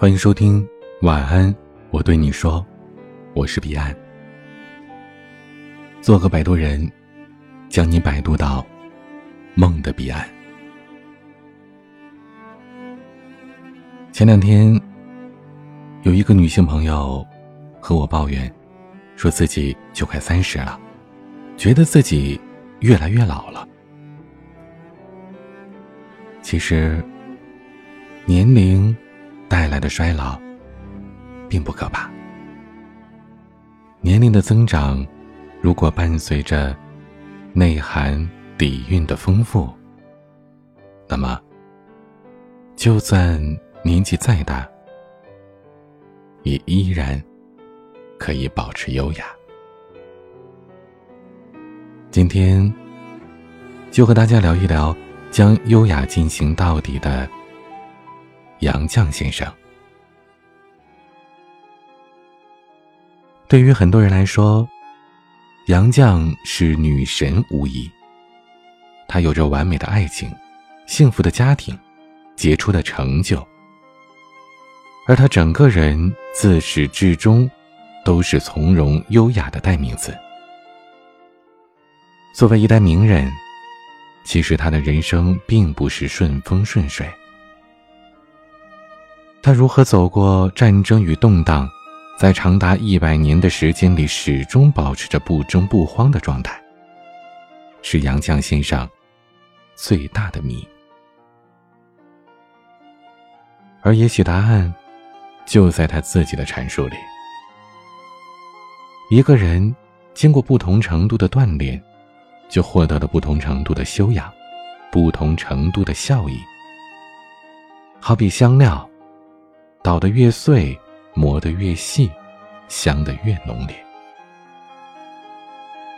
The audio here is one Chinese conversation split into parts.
欢迎收听晚安，我对你说，我是彼岸。做个摆渡人，将你摆渡到梦的彼岸。前两天，有一个女性朋友和我抱怨，说自己就快三十了，觉得自己越来越老了。其实，年龄。带来的衰老，并不可怕。年龄的增长，如果伴随着内涵底蕴的丰富，那么，就算年纪再大，也依然可以保持优雅。今天，就和大家聊一聊将优雅进行到底的。杨绛先生，对于很多人来说，杨绛是女神无疑。她有着完美的爱情、幸福的家庭、杰出的成就，而她整个人自始至终都是从容优雅的代名词。作为一代名人，其实她的人生并不是顺风顺水。他如何走过战争与动荡，在长达一百年的时间里始终保持着不争不慌的状态，是杨绛心上最大的谜。而也许答案就在他自己的阐述里。一个人经过不同程度的锻炼，就获得了不同程度的修养，不同程度的效益。好比香料。捣得越碎，磨得越细，香得越浓烈。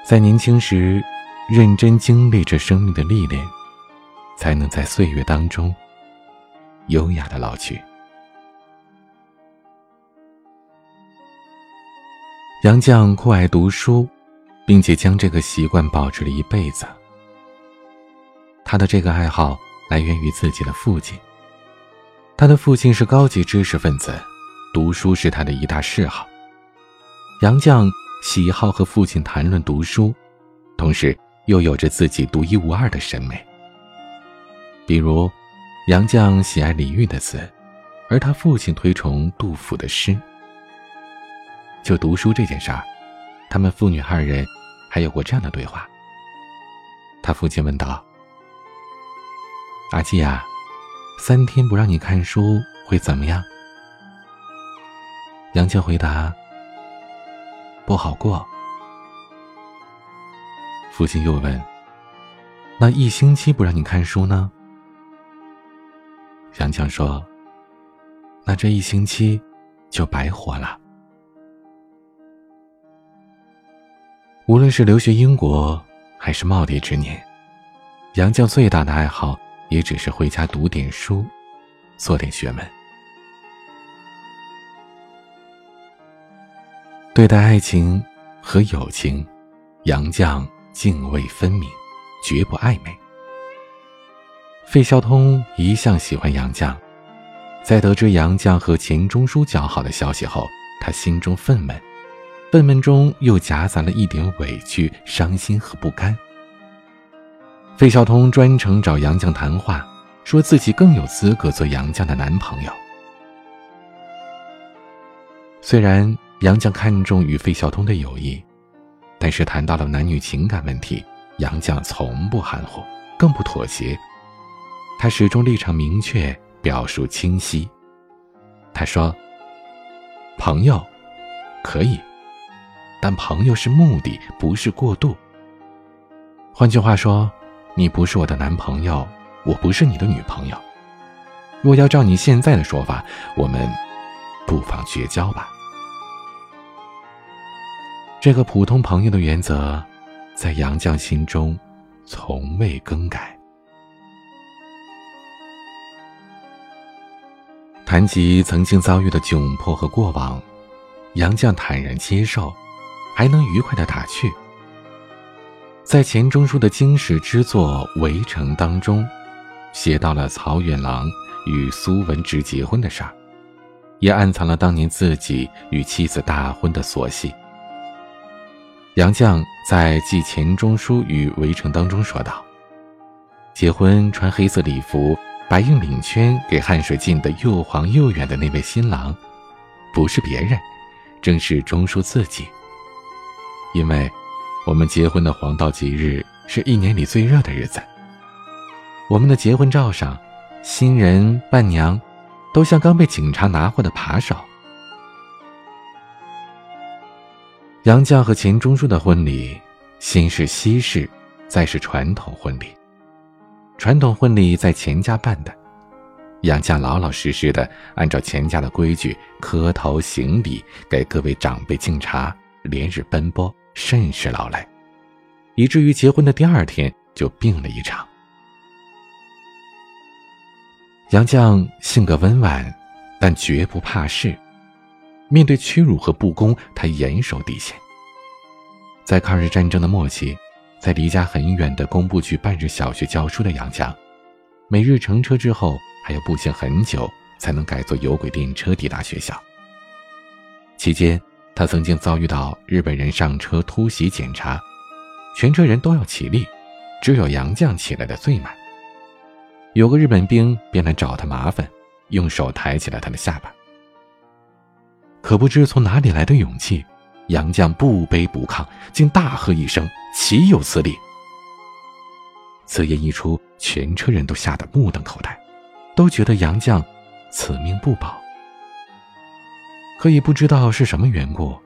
在年轻时，认真经历着生命的历练，才能在岁月当中优雅的老去。杨绛酷爱读书，并且将这个习惯保持了一辈子。他的这个爱好来源于自己的父亲。他的父亲是高级知识分子，读书是他的一大嗜好。杨绛喜好和父亲谈论读书，同时又有着自己独一无二的审美。比如，杨绛喜爱李煜的词，而他父亲推崇杜甫的诗。就读书这件事儿，他们父女二人还有过这样的对话。他父亲问道：“阿季呀。”三天不让你看书会怎么样？杨绛回答：“不好过。”父亲又问：“那一星期不让你看书呢？”杨绛说：“那这一星期就白活了。”无论是留学英国，还是耄耋之年，杨绛最大的爱好。也只是回家读点书，做点学问。对待爱情和友情，杨绛泾渭分明，绝不暧昧。费孝通一向喜欢杨绛，在得知杨绛和钱钟书交好的消息后，他心中愤懑，愤懑中又夹杂了一点委屈、伤心和不甘。费孝通专程找杨绛谈话，说自己更有资格做杨绛的男朋友。虽然杨绛看重与费孝通的友谊，但是谈到了男女情感问题，杨绛从不含糊，更不妥协。他始终立场明确，表述清晰。他说：“朋友可以，但朋友是目的，不是过度。换句话说。”你不是我的男朋友，我不是你的女朋友。若要照你现在的说法，我们不妨绝交吧。这个普通朋友的原则，在杨绛心中从未更改。谈及曾经遭遇的窘迫和过往，杨绛坦然接受，还能愉快的打趣。在钱钟书的经史之作《围城》当中，写到了曹远郎与苏文植结婚的事儿，也暗藏了当年自己与妻子大婚的琐细。杨绛在《记钱钟书与围城》当中说道：“结婚穿黑色礼服、白硬领圈，给汗水浸得又黄又远的那位新郎，不是别人，正是钟书自己。因为，我们结婚的黄道吉日是一年里最热的日子。我们的结婚照上，新人伴娘。”都像刚被警察拿获的扒手。杨绛和钱钟书的婚礼，先是西式，再是传统婚礼。传统婚礼在钱家办的，杨绛老老实实的按照钱家的规矩磕头行礼，给各位长辈敬茶，连日奔波，甚是劳累，以至于结婚的第二天就病了一场。杨绛性格温婉，但绝不怕事。面对屈辱和不公，他严守底线。在抗日战争的末期，在离家很远的工部区半日小学教书的杨绛，每日乘车之后还要步行很久，才能改坐有轨电车抵达学校。期间，他曾经遭遇到日本人上车突袭检查，全车人都要起立，只有杨绛起来的最慢。有个日本兵便来找他麻烦，用手抬起了他的下巴。可不知从哪里来的勇气，杨绛不卑不亢，竟大喝一声：“岂有此理！”此言一出，全车人都吓得目瞪口呆，都觉得杨绛此命不保。可也不知道是什么缘故，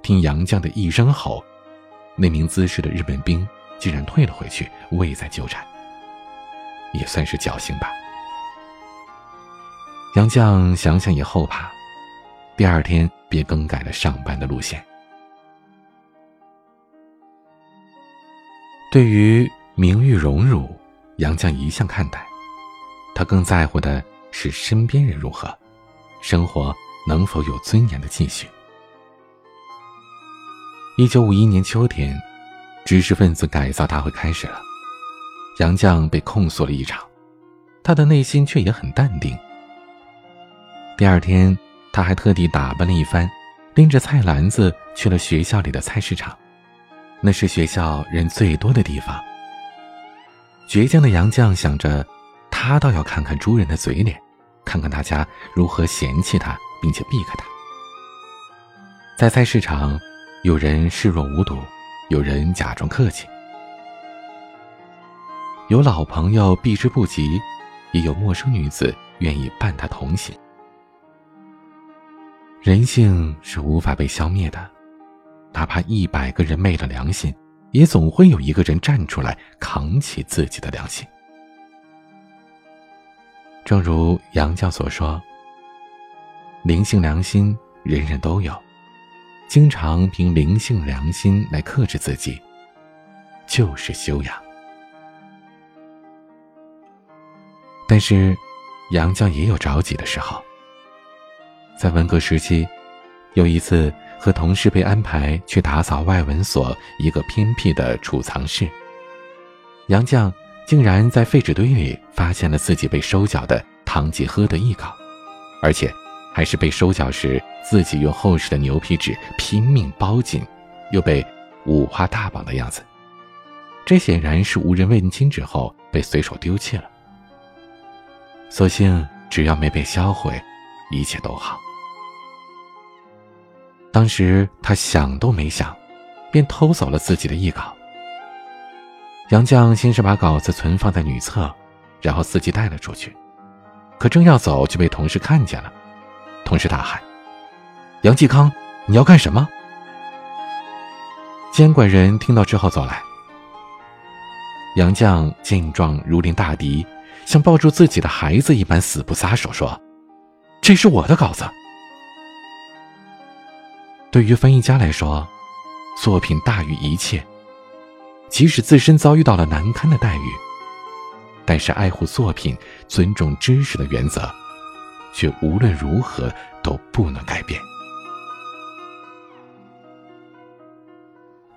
听杨绛的一声吼，那名姿势的日本兵竟然退了回去，未再纠缠。也算是侥幸吧。杨绛想想也后怕，第二天便更改了上班的路线。对于名誉荣辱，杨绛一向看淡，他更在乎的是身边人如何，生活能否有尊严的继续。一九五一年秋天，知识分子改造大会开始了。杨绛被控诉了一场，他的内心却也很淡定。第二天，他还特地打扮了一番，拎着菜篮子去了学校里的菜市场，那是学校人最多的地方。倔强的杨绛想着，他倒要看看猪人的嘴脸，看看大家如何嫌弃他，并且避开他。在菜市场，有人视若无睹，有人假装客气。有老朋友避之不及，也有陌生女子愿意伴他同行。人性是无法被消灭的，哪怕一百个人昧了良心，也总会有一个人站出来扛起自己的良心。正如杨绛所说：“灵性良心人人都有，经常凭灵性良心来克制自己，就是修养。”但是，杨绛也有着急的时候。在文革时期，有一次和同事被安排去打扫外文所一个偏僻的储藏室，杨绛竟然在废纸堆里发现了自己被收缴的《堂吉诃德》译稿，而且还是被收缴时自己用厚实的牛皮纸拼命包紧，又被五花大绑的样子。这显然是无人问津之后被随手丢弃了。所幸只要没被销毁，一切都好。当时他想都没想，便偷走了自己的译稿。杨绛先是把稿子存放在女厕，然后自己带了出去。可正要走，就被同事看见了。同时大喊：“杨继康，你要干什么？”监管人听到之后走来。杨绛见状如临大敌。像抱住自己的孩子一般死不撒手，说：“这是我的稿子。”对于翻译家来说，作品大于一切。即使自身遭遇到了难堪的待遇，但是爱护作品、尊重知识的原则，却无论如何都不能改变。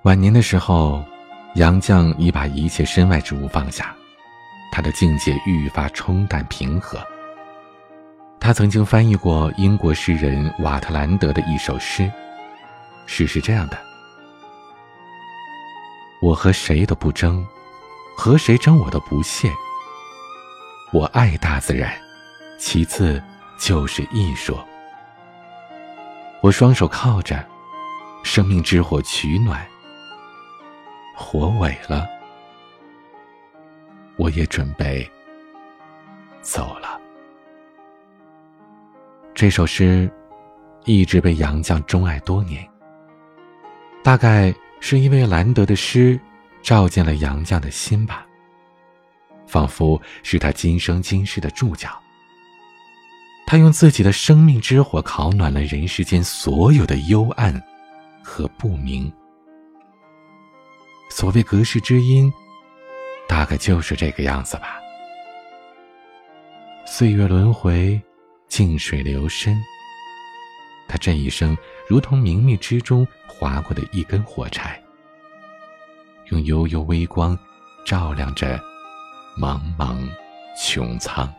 晚年的时候，杨绛已把一切身外之物放下。他的境界愈发冲淡平和。他曾经翻译过英国诗人瓦特兰德的一首诗，诗是这样的：“我和谁都不争，和谁争我都不屑。我爱大自然，其次就是艺术。我双手靠着，生命之火取暖。火萎了，我也准备走了。”这首诗一直被杨绛钟爱多年。大概是因为兰德的诗照进了杨绛的心吧，仿佛是他今生今世的注脚。他用自己的生命之火烤暖了人世间所有的幽暗和不明。所谓隔世之音，大概就是这个样子吧。岁月轮回。静水流深，他这一生如同明灭之中划过的一根火柴，用悠悠微光照亮着茫茫穹苍。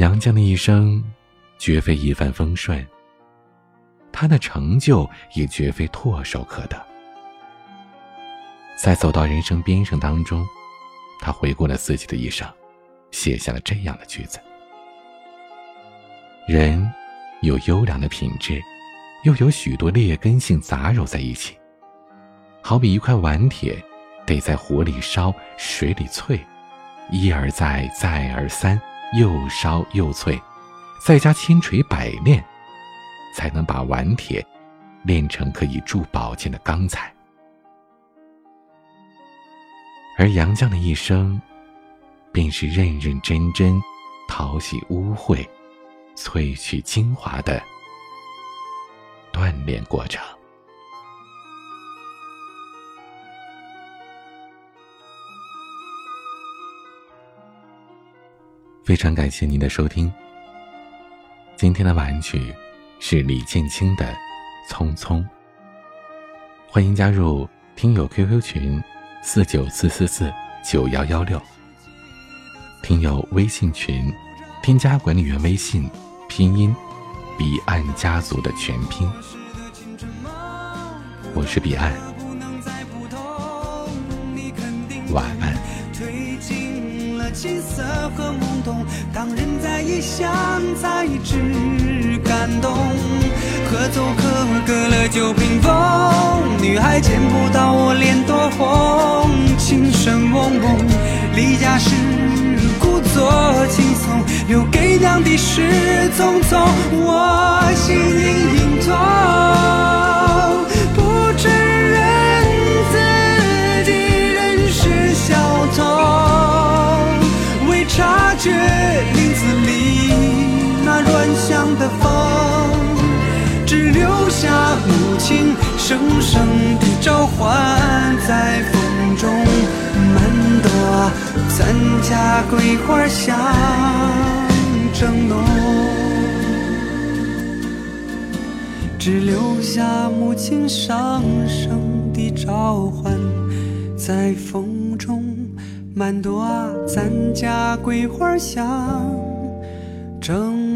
杨绛的一生绝非一帆风顺，他的成就也绝非唾手可得。在走到人生边上当中，他回顾了自己的一生。写下了这样的句子：人有优良的品质，又有许多劣根性杂糅在一起。好比一块顽铁，得在火里烧，水里淬，一而再，再而三，又烧又淬，再加千锤百炼，才能把顽铁炼成可以铸宝剑的钢材。而杨绛的一生。便是认认真真淘洗污秽、萃取精华的锻炼过程。非常感谢您的收听。今天的晚曲是李建清的《匆匆》。欢迎加入听友 QQ 群：四九四四四九幺幺六。听友微信群，添加管理员微信，拼音，彼岸家族的全拼。我是彼岸，晚安。褪尽了青涩和懵懂，当人在异乡才知感动。喝走可隔了酒瓶风，女孩见不到我脸多红，情深蒙蒙，离家时。故作轻松，留给娘的是匆匆，我心隐隐香的风，只留下母亲声声的召唤在风中，满朵。咱家桂花香正浓，只留下母亲声声的召唤，在风中满朵咱家桂花香正。